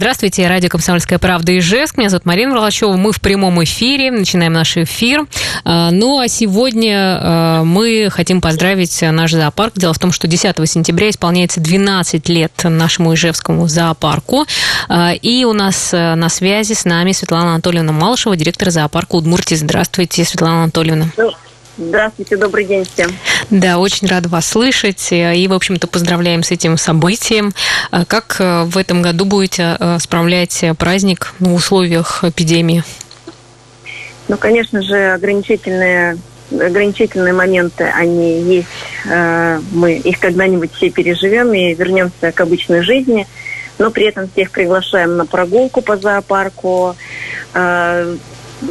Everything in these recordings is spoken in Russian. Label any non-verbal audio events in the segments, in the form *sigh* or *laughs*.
Здравствуйте, радио «Комсомольская правда» Ижевск. Меня зовут Марина Волочева. Мы в прямом эфире. Начинаем наш эфир. А, ну, а сегодня а, мы хотим поздравить наш зоопарк. Дело в том, что 10 сентября исполняется 12 лет нашему Ижевскому зоопарку. А, и у нас на связи с нами Светлана Анатольевна Малышева, директор зоопарка Удмуртии. Здравствуйте, Светлана Анатольевна. Здравствуйте, добрый день всем. Да, очень рада вас слышать. И, в общем-то, поздравляем с этим событием. А как э, в этом году будете э, справлять праздник в условиях эпидемии? Ну, конечно же, ограничительные ограничительные моменты, они есть. Э, мы их когда-нибудь все переживем и вернемся к обычной жизни. Но при этом всех приглашаем на прогулку по зоопарку.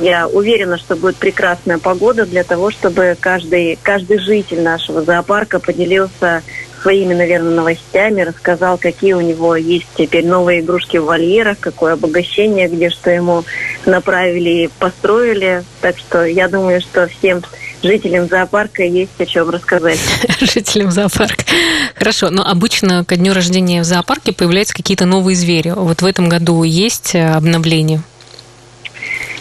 Я уверена, что будет прекрасная погода для того, чтобы каждый, каждый житель нашего зоопарка поделился своими, наверное, новостями, рассказал, какие у него есть теперь новые игрушки в вольерах, какое обогащение, где что ему направили и построили. Так что я думаю, что всем жителям зоопарка есть о чем рассказать. *laughs* Жителям зоопарка. Хорошо, но обычно ко дню рождения в зоопарке появляются какие-то новые звери. Вот в этом году есть обновление?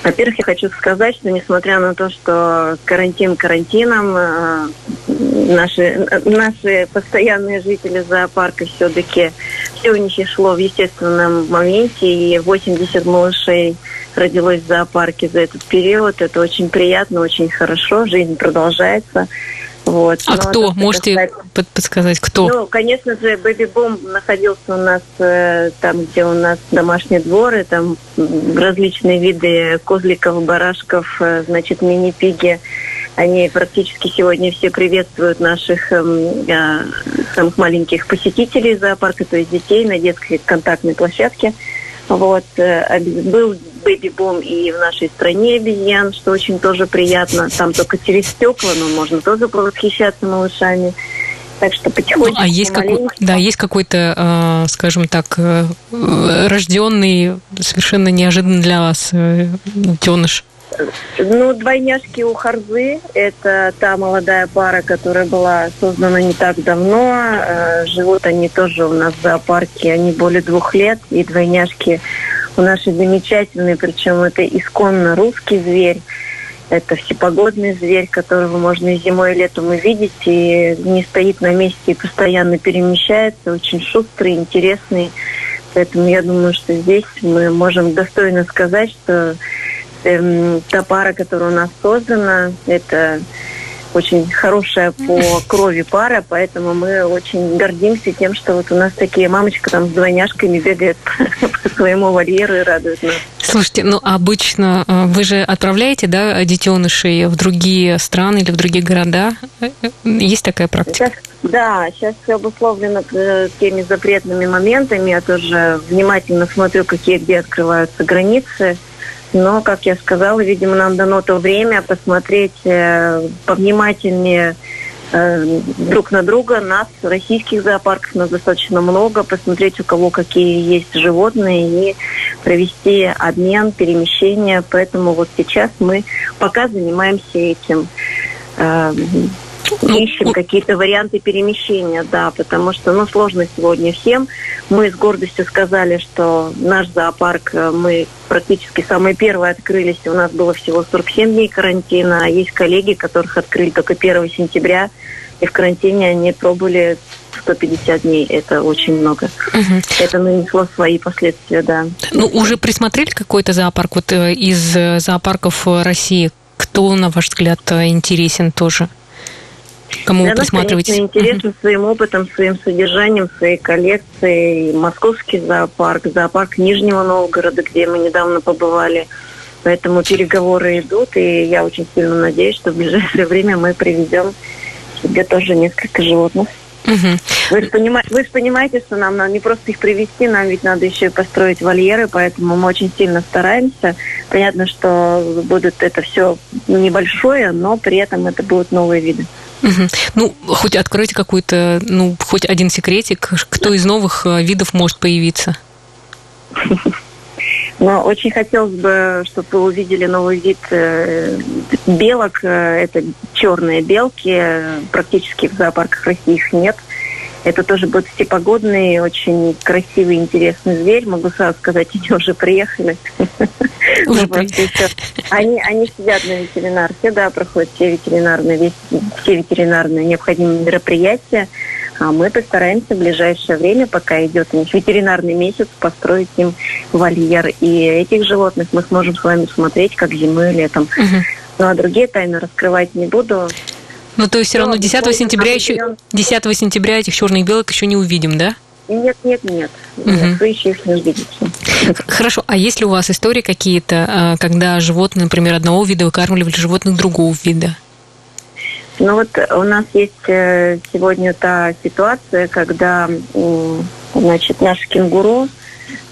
Во-первых, я хочу сказать, что несмотря на то, что карантин карантином, э, наши, наши постоянные жители зоопарка все-таки все у них шло в естественном моменте, и 80 малышей родилось в зоопарке за этот период. Это очень приятно, очень хорошо, жизнь продолжается. Вот. А Но кто? Можете касается... подсказать, кто? Ну, конечно же, Бэби Бом находился у нас э, там, где у нас домашние дворы, там различные виды козликов, барашков, э, значит, мини-пиги. Они практически сегодня все приветствуют наших э, э, самых маленьких посетителей зоопарка, то есть детей на детской контактной площадке. Вот. Э, был бэби-бум и в нашей стране обезьян, что очень тоже приятно. Там только через стекла, но можно тоже восхищаться малышами. Так что потихоньку. Ну, а есть, какой, да, есть какой-то, э, скажем так, э, рожденный совершенно неожиданно для вас э, детеныш? Ну, двойняшки у Харзы – это та молодая пара, которая была создана не так давно. Живут они тоже у нас в зоопарке, они более двух лет. И двойняшки у нашей замечательной, причем это исконно русский зверь. Это всепогодный зверь, которого можно зимой, и летом увидеть, и не стоит на месте, и постоянно перемещается, очень шустрый, интересный. Поэтому я думаю, что здесь мы можем достойно сказать, что эм, та пара, которая у нас создана, это очень хорошая по крови пара, поэтому мы очень гордимся тем, что вот у нас такие мамочка там с двойняшками бегает *laughs* по своему вольеру и радует нас. Слушайте, ну обычно э, вы же отправляете, да, детенышей в другие страны или в другие города? Есть такая практика? Сейчас, да, сейчас все обусловлено э, теми запретными моментами. Я тоже внимательно смотрю, какие где открываются границы. Но, как я сказала, видимо, нам дано то время посмотреть э, повнимательнее э, друг на друга. Нас, российских зоопарках, нас достаточно много. Посмотреть, у кого какие есть животные и провести обмен, перемещение. Поэтому вот сейчас мы пока занимаемся этим. Э, ну, ищем какие-то варианты перемещения, да, потому что, ну, сложно сегодня всем. Мы с гордостью сказали, что наш зоопарк, э, мы практически самые первые открылись, у нас было всего 47 дней карантина, а есть коллеги, которых открыли только 1 сентября, и в карантине они пробовали 150 дней. Это очень много. Угу. Это нанесло свои последствия, да. Ну, уже присмотрели какой-то зоопарк вот э, из э, зоопарков России? Кто, на ваш взгляд, интересен тоже? Кому Для присматриваетесь? Нас, конечно, интересен uh-huh. своим опытом, своим содержанием, своей коллекцией. Московский зоопарк, зоопарк Нижнего Новгорода, где мы недавно побывали. Поэтому переговоры идут, и я очень сильно надеюсь, что в ближайшее время мы приведем себе тоже несколько животных. Угу. Вы, же понимаете, вы же понимаете, что нам надо не просто их привести, нам ведь надо еще и построить вольеры, поэтому мы очень сильно стараемся. Понятно, что будет это все небольшое, но при этом это будут новые виды. Ну, хоть откройте какой-то, ну, хоть один секретик, кто из новых э, видов может появиться? Но очень хотелось бы, чтобы вы увидели новый вид э, белок. Э, это черные белки. Практически в зоопарках России их нет. Это тоже будет всепогодный, очень красивый, интересный зверь. Могу сразу сказать, они уже приехали. *laughs* Уже они, они сидят на ветеринарке, да, проходят все ветеринарные, все ветеринарные необходимые мероприятия. А мы постараемся в ближайшее время, пока идет у них ветеринарный месяц, построить им вольер. И этих животных мы сможем с вами смотреть как зимой и летом. Угу. Ну а другие тайны раскрывать не буду. Ну, то есть все равно 10 сентября еще 10 сентября этих черных белок еще не увидим, да? Нет, нет, нет. Угу. вы еще их не увидите. Хорошо. А есть ли у вас истории какие-то, а, когда животные, например, одного вида выкармливали животных другого вида? Ну вот у нас есть э, сегодня та ситуация, когда, значит, наш кенгуру,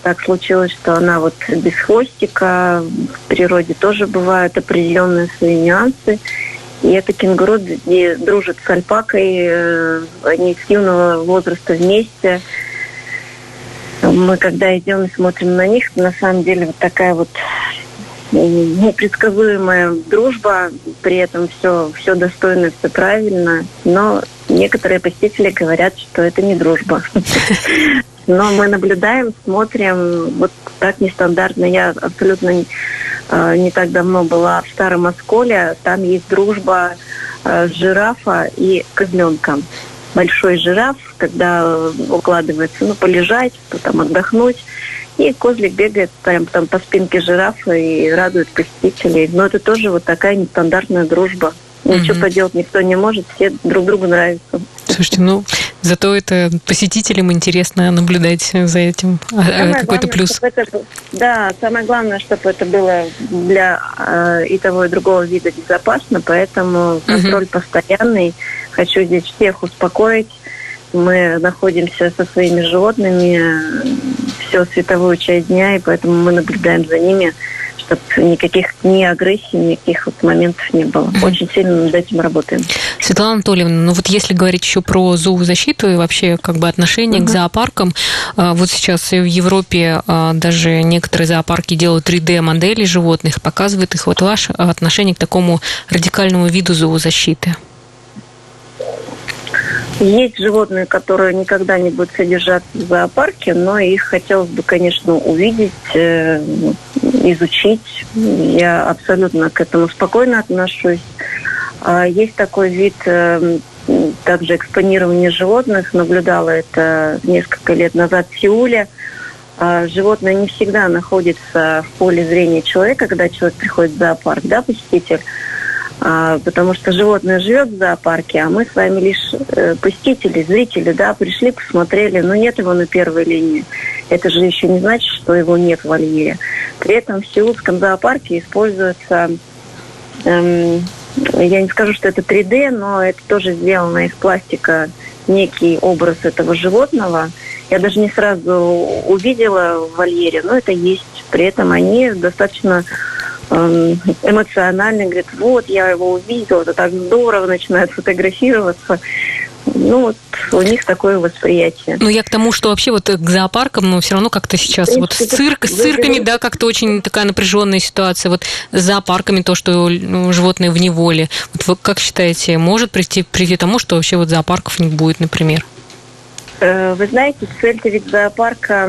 так случилось, что она вот без хвостика, в природе тоже бывают определенные свои нюансы. И эта кенгуру дружит с альпакой, э, они с юного возраста вместе. Мы когда идем и смотрим на них, на самом деле вот такая вот непредсказуемая дружба, при этом все, все достойно, все правильно, но некоторые посетители говорят, что это не дружба. *laughs* Но мы наблюдаем, смотрим, вот так нестандартно. Я абсолютно не, э, не так давно была в Старом Осколе, там есть дружба э, жирафа и козленка. Большой жираф, когда укладывается, ну, полежать, потом отдохнуть, и козлик бегает прям там по спинке жирафа и радует посетителей. Но это тоже вот такая нестандартная дружба. Ничего угу. поделать никто не может, все друг другу нравятся. Слушайте, ну зато это посетителям интересно наблюдать за этим. А, какой-то плюс. Это, да, самое главное, чтобы это было для э, и того, и другого вида безопасно, поэтому контроль угу. постоянный. Хочу здесь всех успокоить. Мы находимся со своими животными всю световую часть дня, и поэтому мы наблюдаем за ними чтобы никаких ни агрессий, никаких вот моментов не было. Очень сильно над этим работаем. Светлана Анатольевна, ну вот если говорить еще про зоозащиту и вообще как бы отношение угу. к зоопаркам, а, вот сейчас в Европе а, даже некоторые зоопарки делают 3D-модели животных, показывают их. Вот ваше отношение к такому радикальному виду зоозащиты? Есть животные, которые никогда не будут содержаться в зоопарке, но их хотелось бы, конечно, увидеть, э, изучить. Я абсолютно к этому спокойно отношусь. А есть такой вид э, также экспонирования животных. Наблюдала это несколько лет назад в Сеуле. А животное не всегда находится в поле зрения человека, когда человек приходит в зоопарк, да, посетитель. А, потому что животное живет в зоопарке, а мы с вами лишь э, посетители, зрители, да, пришли, посмотрели, но нет его на первой линии. Это же еще не значит, что его нет в вольере. При этом в Сеульском зоопарке используется, эм, я не скажу, что это 3D, но это тоже сделано из пластика некий образ этого животного. Я даже не сразу увидела в вольере, но это есть. При этом они достаточно Эм, эмоционально, говорит, вот, я его увидела, это так здорово, начинает фотографироваться. Ну, вот у них такое восприятие. Ну, я к тому, что вообще вот к зоопаркам, но все равно как-то сейчас принципе, вот с, цирк, с цирками, да, как-то очень такая напряженная ситуация. Вот с зоопарками то, что ну, животные в неволе. Вот вы как считаете, может прийти, прийти к тому, что вообще вот зоопарков не будет, например? Э, вы знаете, цель ведь зоопарка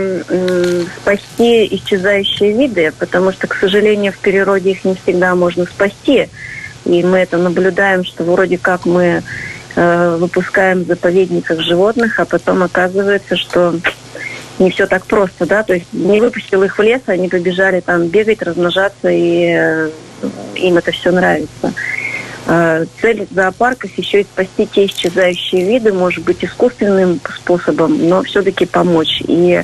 спасти исчезающие виды, потому что, к сожалению, в природе их не всегда можно спасти. И мы это наблюдаем, что вроде как мы э, выпускаем в заповедниках животных, а потом оказывается, что не все так просто, да, то есть не выпустил их в лес, они побежали там бегать, размножаться, и э, им это все нравится. Э, цель зоопарков еще и спасти те исчезающие виды, может быть, искусственным способом, но все-таки помочь. И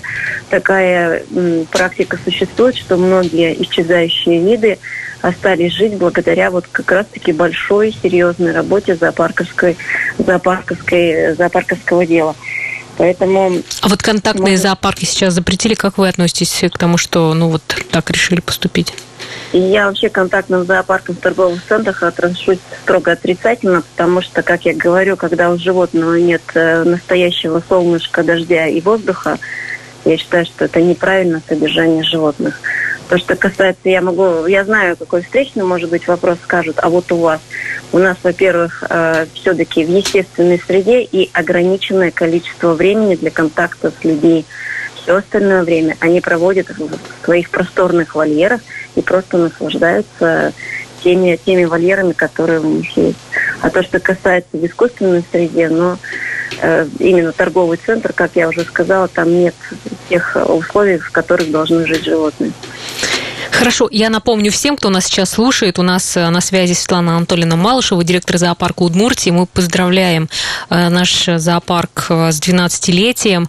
такая практика существует, что многие исчезающие виды остались жить благодаря вот как раз-таки большой серьезной работе зоопарковской, зоопарковской, зоопарковского дела. Поэтому... А вот контактные можно... зоопарки сейчас запретили. Как вы относитесь к тому, что ну вот так решили поступить? И я вообще контактным зоопарком в торговых центрах отношусь строго отрицательно, потому что, как я говорю, когда у животного нет э, настоящего солнышка, дождя и воздуха, я считаю, что это неправильное содержание животных. То, что касается, я могу, я знаю, какой встречный, может быть, вопрос скажут, а вот у вас. У нас, во-первых, э, все-таки в естественной среде и ограниченное количество времени для контакта с людьми. Все остальное время они проводят в своих просторных вольерах и просто наслаждаются теми, теми вольерами, которые у них есть. А то, что касается в искусственной среде, ну, э, именно торговый центр, как я уже сказала, там нет тех условий, в которых должны жить животные. Хорошо, я напомню всем, кто нас сейчас слушает, у нас э, на связи Светлана Анатольевна Малышева, директор зоопарка Удмуртии. Мы поздравляем э, наш зоопарк э, с 12-летием.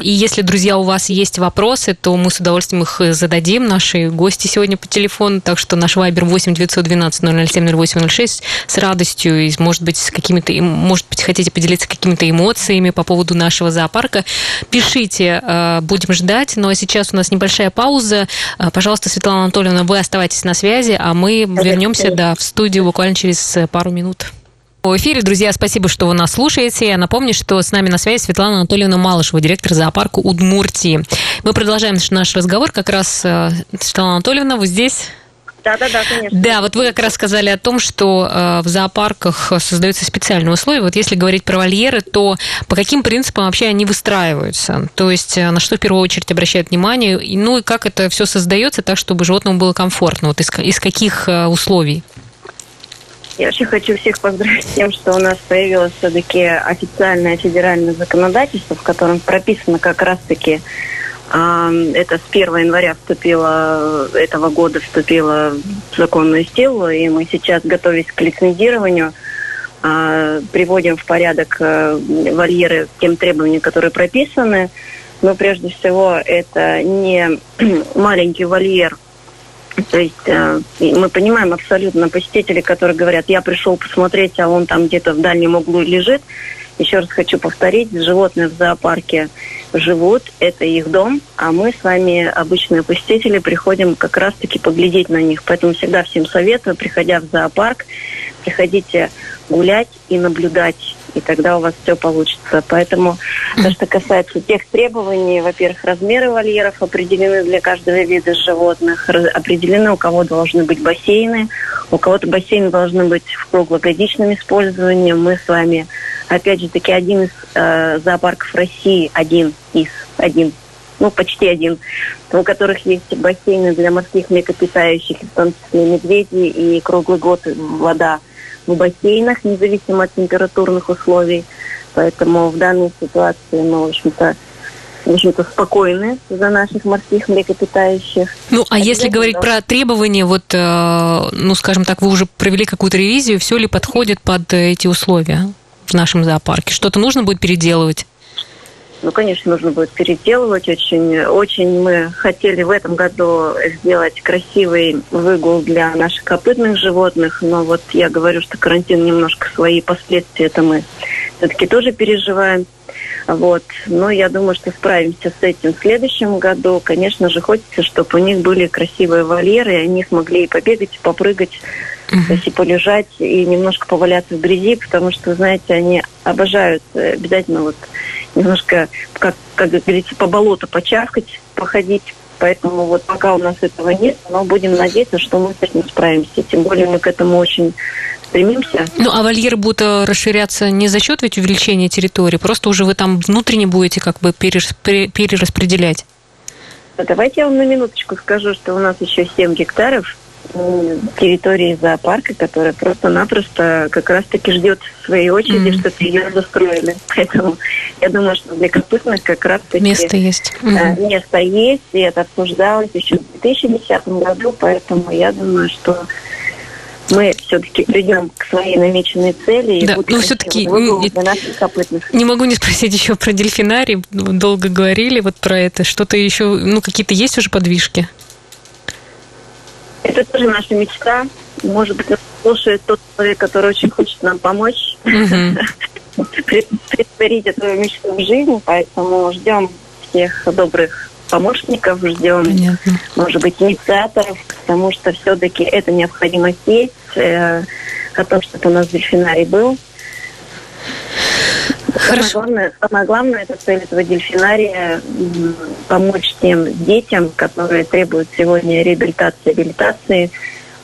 И если, друзья, у вас есть вопросы, то мы с удовольствием их зададим. Наши гости сегодня по телефону, так что наш вайбер 8 912 007 0806 с радостью, и, может быть, с какими-то, может быть, хотите поделиться какими-то эмоциями по поводу нашего зоопарка, пишите, будем ждать. Ну а сейчас у нас небольшая пауза. Пожалуйста, Светлана Анатольевна, вы оставайтесь на связи, а мы вернемся да, в студию буквально через э, пару минут. В эфире, друзья, спасибо, что вы нас слушаете. Я напомню, что с нами на связи Светлана Анатольевна Малышева, директор зоопарка Удмуртии. Мы продолжаем наш разговор. Как раз, э, Светлана Анатольевна, вы здесь? Да, да, да, конечно. Да, вот вы как раз сказали о том, что э, в зоопарках создаются специальные условия. Вот если говорить про вольеры, то по каким принципам вообще они выстраиваются? То есть э, на что в первую очередь обращают внимание? Ну и как это все создается так, чтобы животному было комфортно? Вот из, из каких э, условий? Я вообще хочу всех поздравить с тем, что у нас появилось все-таки официальное федеральное законодательство, в котором прописано как раз-таки это с 1 января вступило, этого года вступило в законную силу, и мы сейчас, готовясь к лицензированию, а, приводим в порядок э, вольеры тем требованиям, которые прописаны. Но прежде всего это не *clears throat* маленький вольер, то есть э, мы понимаем абсолютно посетители, которые говорят, я пришел посмотреть, а он там где-то в дальнем углу лежит. Еще раз хочу повторить, животные в зоопарке живут, это их дом, а мы с вами, обычные посетители, приходим как раз-таки поглядеть на них. Поэтому всегда всем советую, приходя в зоопарк, приходите гулять и наблюдать, и тогда у вас все получится. Поэтому то, что касается тех требований, во-первых, размеры вольеров определены для каждого вида животных, определены, у кого должны быть бассейны, у кого-то бассейны должны быть в круглогодичном использовании. Мы с вами опять же таки, один из э, зоопарков России, один из, один, ну, почти один, у которых есть бассейны для морских млекопитающих, в том числе медведи, и круглый год вода в бассейнах, независимо от температурных условий. Поэтому в данной ситуации мы, в общем-то, в общем-то, спокойны за наших морских млекопитающих. Ну, а если говорить про требования, вот, э, ну, скажем так, вы уже провели какую-то ревизию, все ли подходит под эти условия? В нашем зоопарке? Что-то нужно будет переделывать? Ну, конечно, нужно будет переделывать. Очень, очень мы хотели в этом году сделать красивый выгул для наших копытных животных, но вот я говорю, что карантин немножко свои последствия это мы все-таки тоже переживаем. Вот. Но я думаю, что справимся с этим в следующем году. Конечно же, хочется, чтобы у них были красивые вольеры, и они смогли и побегать, и попрыгать, uh-huh. то есть и полежать, и немножко поваляться в грязи, потому что, знаете, они обожают э, обязательно вот немножко, как, как говорится, по болоту почавкать, походить. Поэтому вот пока у нас этого нет, но будем надеяться, что мы с этим справимся. Тем более мы к этому очень стремимся. Ну, а вольеры будут э, расширяться не за счет ведь увеличения территории, просто уже вы там внутренне будете как бы перераспределять? Давайте я вам на минуточку скажу, что у нас еще 7 гектаров территории зоопарка, которая просто-напросто как раз-таки ждет своей очереди, mm. чтобы ее застроили. *laughs* Поэтому я думаю, что для копытных как раз-таки... Место есть. Mm. Место есть, и это обсуждалось еще в 2010 году, поэтому я думаю, что мы все-таки придем к своей намеченной цели. Да, но все-таки не могу не спросить еще про дельфинарий. Долго говорили вот про это. Что-то еще, ну, какие-то есть уже подвижки? Это тоже наша мечта. Может быть, нас слушает тот человек, который очень хочет нам помочь притворить эту мечту в жизнь. Поэтому ждем всех добрых помощников, ждем, Понятно. может быть, инициаторов, потому что все-таки это необходимость есть, э, о том, чтобы у нас дельфинарий был. Самое главное, самое главное, это цель этого дельфинария помочь тем детям, которые требуют сегодня реабилитации, реабилитации.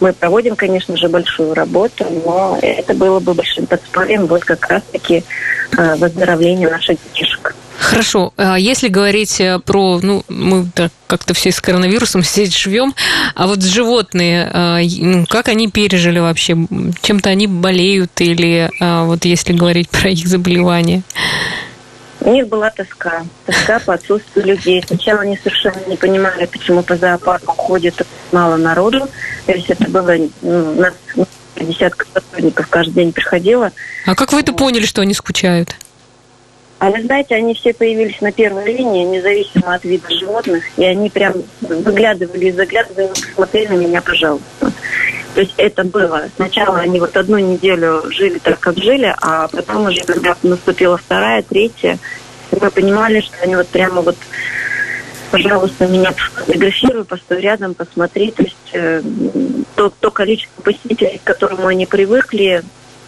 Мы проводим, конечно же, большую работу, но это было бы большим подспорьем вот как раз-таки э, выздоровления наших детишек. Хорошо. А если говорить э, про, ну, мы как-то все с коронавирусом *laughs* здесь живем, а вот животные, э, ну, как они пережили вообще? Чем-то они болеют или э, вот если говорить *laughs* про их заболевания? У них была тоска. Тоска по отсутствию людей. Сначала они совершенно не понимали, почему по зоопарку ходит мало народу. То есть это было ну, у нас десятка сотрудников каждый день приходило. А как вы это поняли, что они скучают? А вы знаете, они все появились на первой линии, независимо от вида животных, и они прям выглядывали и заглядывали, посмотрели на меня, пожалуйста. То есть это было. Сначала они вот одну неделю жили так, как жили, а потом уже, когда наступила вторая, третья, мы понимали, что они вот прямо вот пожалуйста, меня фотографируй, постой рядом, посмотри. То есть э, то, то количество посетителей, к которому они привыкли,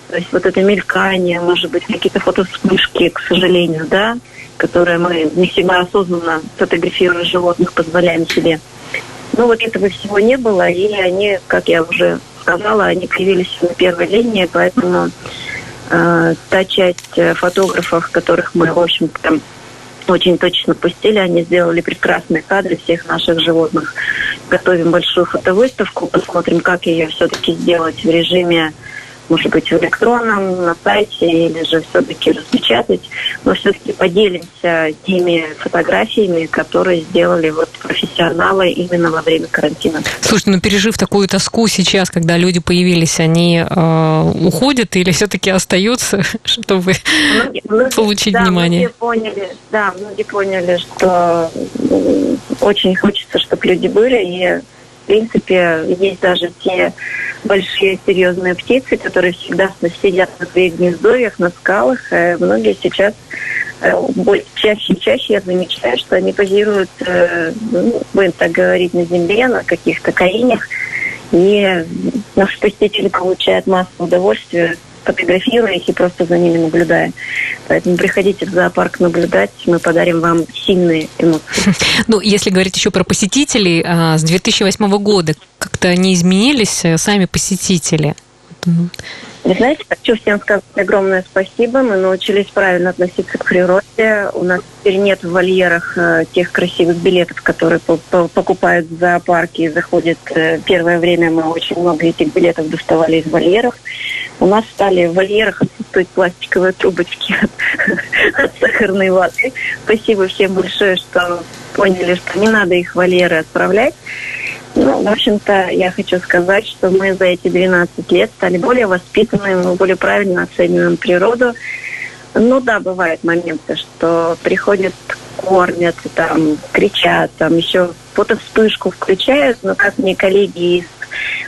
то есть вот это мелькание, может быть, какие-то фотовспышки, к сожалению, да, которые мы не всегда осознанно фотографируя животных позволяем себе. Ну вот этого всего не было, и они, как я уже сказала, они появились на первой линии, поэтому э, та часть фотографов, которых мы, в общем там очень точно пустили, они сделали прекрасные кадры всех наших животных. Готовим большую фотовыставку, посмотрим, как ее все-таки сделать в режиме может быть, в электронном, на сайте, или же все-таки распечатать, но все-таки поделимся теми фотографиями, которые сделали вот профессионалы именно во время карантина. Слушайте, ну пережив такую тоску сейчас, когда люди появились, они э, уходят или все-таки остаются, *laughs* чтобы многие, многие, получить да, внимание? Многие поняли, да, многие поняли, что очень хочется, чтобы люди были, и принципе, есть даже те большие серьезные птицы, которые всегда сидят на своих гнездовьях, на скалах. Э, многие сейчас э, чаще и чаще я замечаю, что они позируют, э, ну, будем так говорить, на земле, на каких-то коренях. И наши посетители получают массу удовольствия фотографируя их и просто за ними наблюдая. Поэтому приходите в зоопарк наблюдать, мы подарим вам сильные эмоции. *laughs* Ну, если говорить еще про посетителей, а, с 2008 года как-то они изменились э, сами посетители? Вы знаете, хочу всем сказать огромное спасибо. Мы научились правильно относиться к природе. У нас теперь нет в вольерах э, тех красивых билетов, которые покупают в зоопарке и заходят. Э, первое время мы очень много этих билетов доставали из вольеров. У нас стали в вольерах отсутствовать пластиковые трубочки от, от сахарной ваты. Спасибо всем большое, что поняли, что не надо их в вольеры отправлять. Ну, в общем-то, я хочу сказать, что мы за эти 12 лет стали более воспитанными, более правильно оцениваем природу. Ну да, бывают моменты, что приходят, кормят, там, кричат, там еще фотовспышку включают, но как мне коллеги из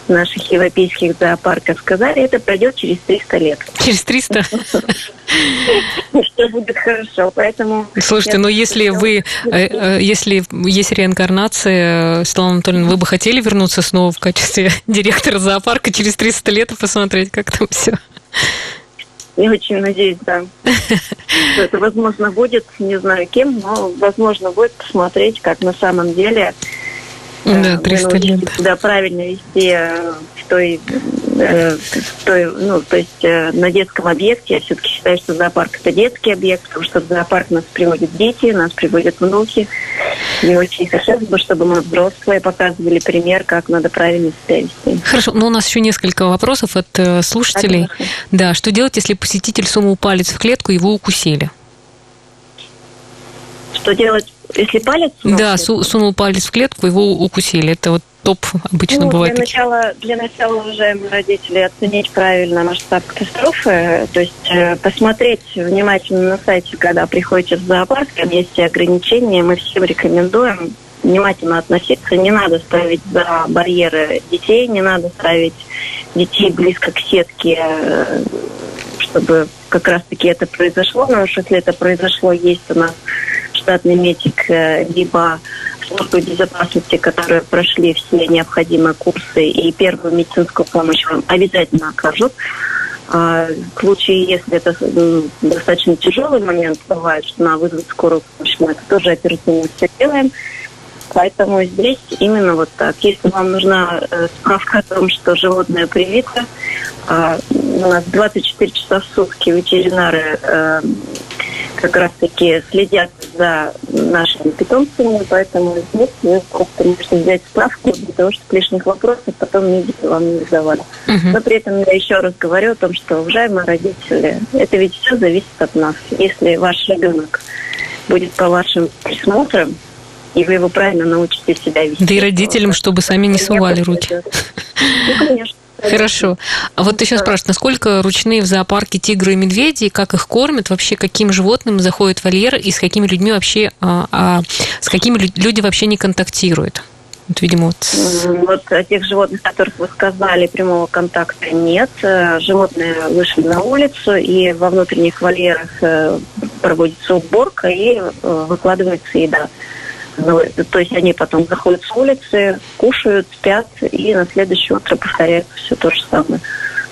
наших европейских зоопарков сказали, это пройдет через 300 лет. Через 300? Что будет хорошо, поэтому... Слушайте, но если вы, э, э, если есть реинкарнация, Светлана Анатольевна, вы бы хотели вернуться снова в качестве *laughs* директора зоопарка через 300 лет и посмотреть, как там все? Я очень надеюсь, да. Что *laughs* это возможно будет, не знаю кем, но возможно будет посмотреть, как на самом деле да, 300 лет. Да, правильно вести э, в той, э, в той, ну, то есть э, на детском объекте. Я все-таки считаю, что зоопарк это детский объект, потому что в зоопарк нас приводят дети, нас приводят внуки. И очень хотелось бы, чтобы мы взрослые показывали пример, как надо правильно себя вести. Хорошо, но у нас еще несколько вопросов от слушателей. Конечно. Да, что делать, если посетитель сунул палец в клетку и его укусили? Что делать если палец сунул? Да, су- сунул палец в клетку, его укусили. Это вот топ обычно ну, бывает. Для начала, для начала, уважаемые родители, оценить правильно масштаб катастрофы, то есть э, посмотреть внимательно на сайте, когда приходите в зоопарк, там есть ограничения, мы всем рекомендуем внимательно относиться. Не надо ставить за барьеры детей, не надо ставить детей близко к сетке, э, чтобы как раз-таки это произошло. Но уж если это произошло, есть у нас штатный медик, э, либо службы безопасности, которые прошли все необходимые курсы и первую медицинскую помощь вам обязательно окажут. А в случае, если это достаточно тяжелый момент, бывает, что на вызвать скорую помощь, мы это тоже оперативно все делаем. Поэтому здесь именно вот так. Если вам нужна э, справка о том, что животное привито, э, у нас 24 часа в сутки ветеринары э, как раз-таки следят за нашими питомцами, поэтому здесь вы просто можете взять справку для того, чтобы лишних вопросов потом медики вам не задавали. Uh-huh. Но при этом я еще раз говорю о том, что, уважаемые родители, это ведь все зависит от нас. Если ваш ребенок будет по вашим присмотрам, и вы его правильно научите себя вести. Да и родителям, чтобы сами не сували руки. Ну, конечно. Хорошо. А вот сейчас спрашиваешь, насколько ручные в зоопарке тигры и медведи, как их кормят, вообще каким животным заходит вольер и с какими людьми вообще, а, а, с какими люди вообще не контактируют? Вот, видимо, вот... вот тех животных, которых вы сказали, прямого контакта нет. Э, животные вышли на улицу, и во внутренних вольерах э, проводится уборка и э, выкладывается еда. То есть они потом заходят с улицы, кушают, спят, и на следующее утро повторяется все то же самое.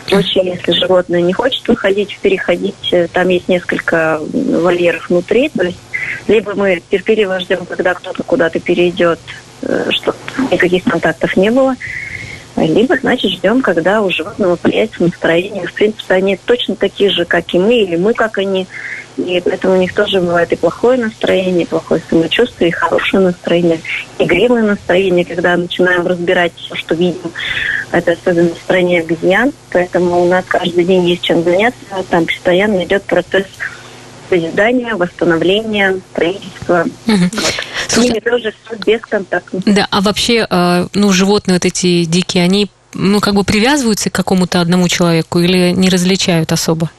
В случае, если животное не хочет выходить, переходить, э, там есть несколько вольеров внутри, то есть либо мы терпеливо ждем, когда кто-то куда-то перейдет, э, чтобы никаких контактов не было, либо, значит, ждем, когда у животного появится настроение. В принципе, они точно такие же, как и мы, или мы, как они. И поэтому у них тоже бывает и плохое настроение, и плохое самочувствие, и хорошее настроение, игривое настроение, когда начинаем разбирать все, что видим. Это особенно настроение обезьян. Поэтому у нас каждый день есть чем заняться. Там постоянно идет процесс созидания, восстановления, строительства. Угу. Вот. С ними тоже все бесконтактно. Да, а вообще, э, ну, животные вот эти дикие, они ну, как бы привязываются к какому-то одному человеку или не различают особо?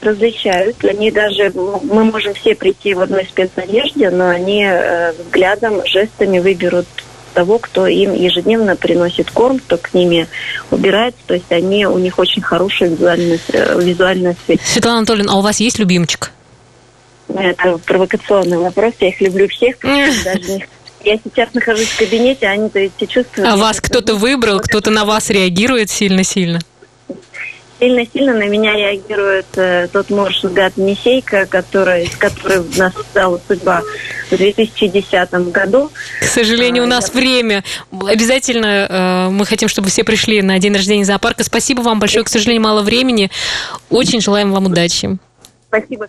Различают. Они даже, мы можем все прийти в одной спецодежде, но они э, взглядом, жестами выберут того, кто им ежедневно приносит корм, кто к ними убирается. То есть они, у них очень хорошая визуальная, э, визуальная связь. Светлана Анатольевна, а у вас есть любимчик? Это провокационный вопрос. Я их люблю всех, *laughs* даже не я сейчас нахожусь в кабинете, а они-то эти чувствуют. А вас кто-то выбрал, кто-то на вас реагирует сильно-сильно? Сильно-сильно на меня реагирует э, тот муж Гад Мисейка, который, с которой нас стала судьба в 2010 году. К сожалению, у а, нас Я... время. Обязательно э, мы хотим, чтобы все пришли на день рождения зоопарка. Спасибо вам большое. К сожалению, мало времени. Очень желаем вам удачи. Спасибо.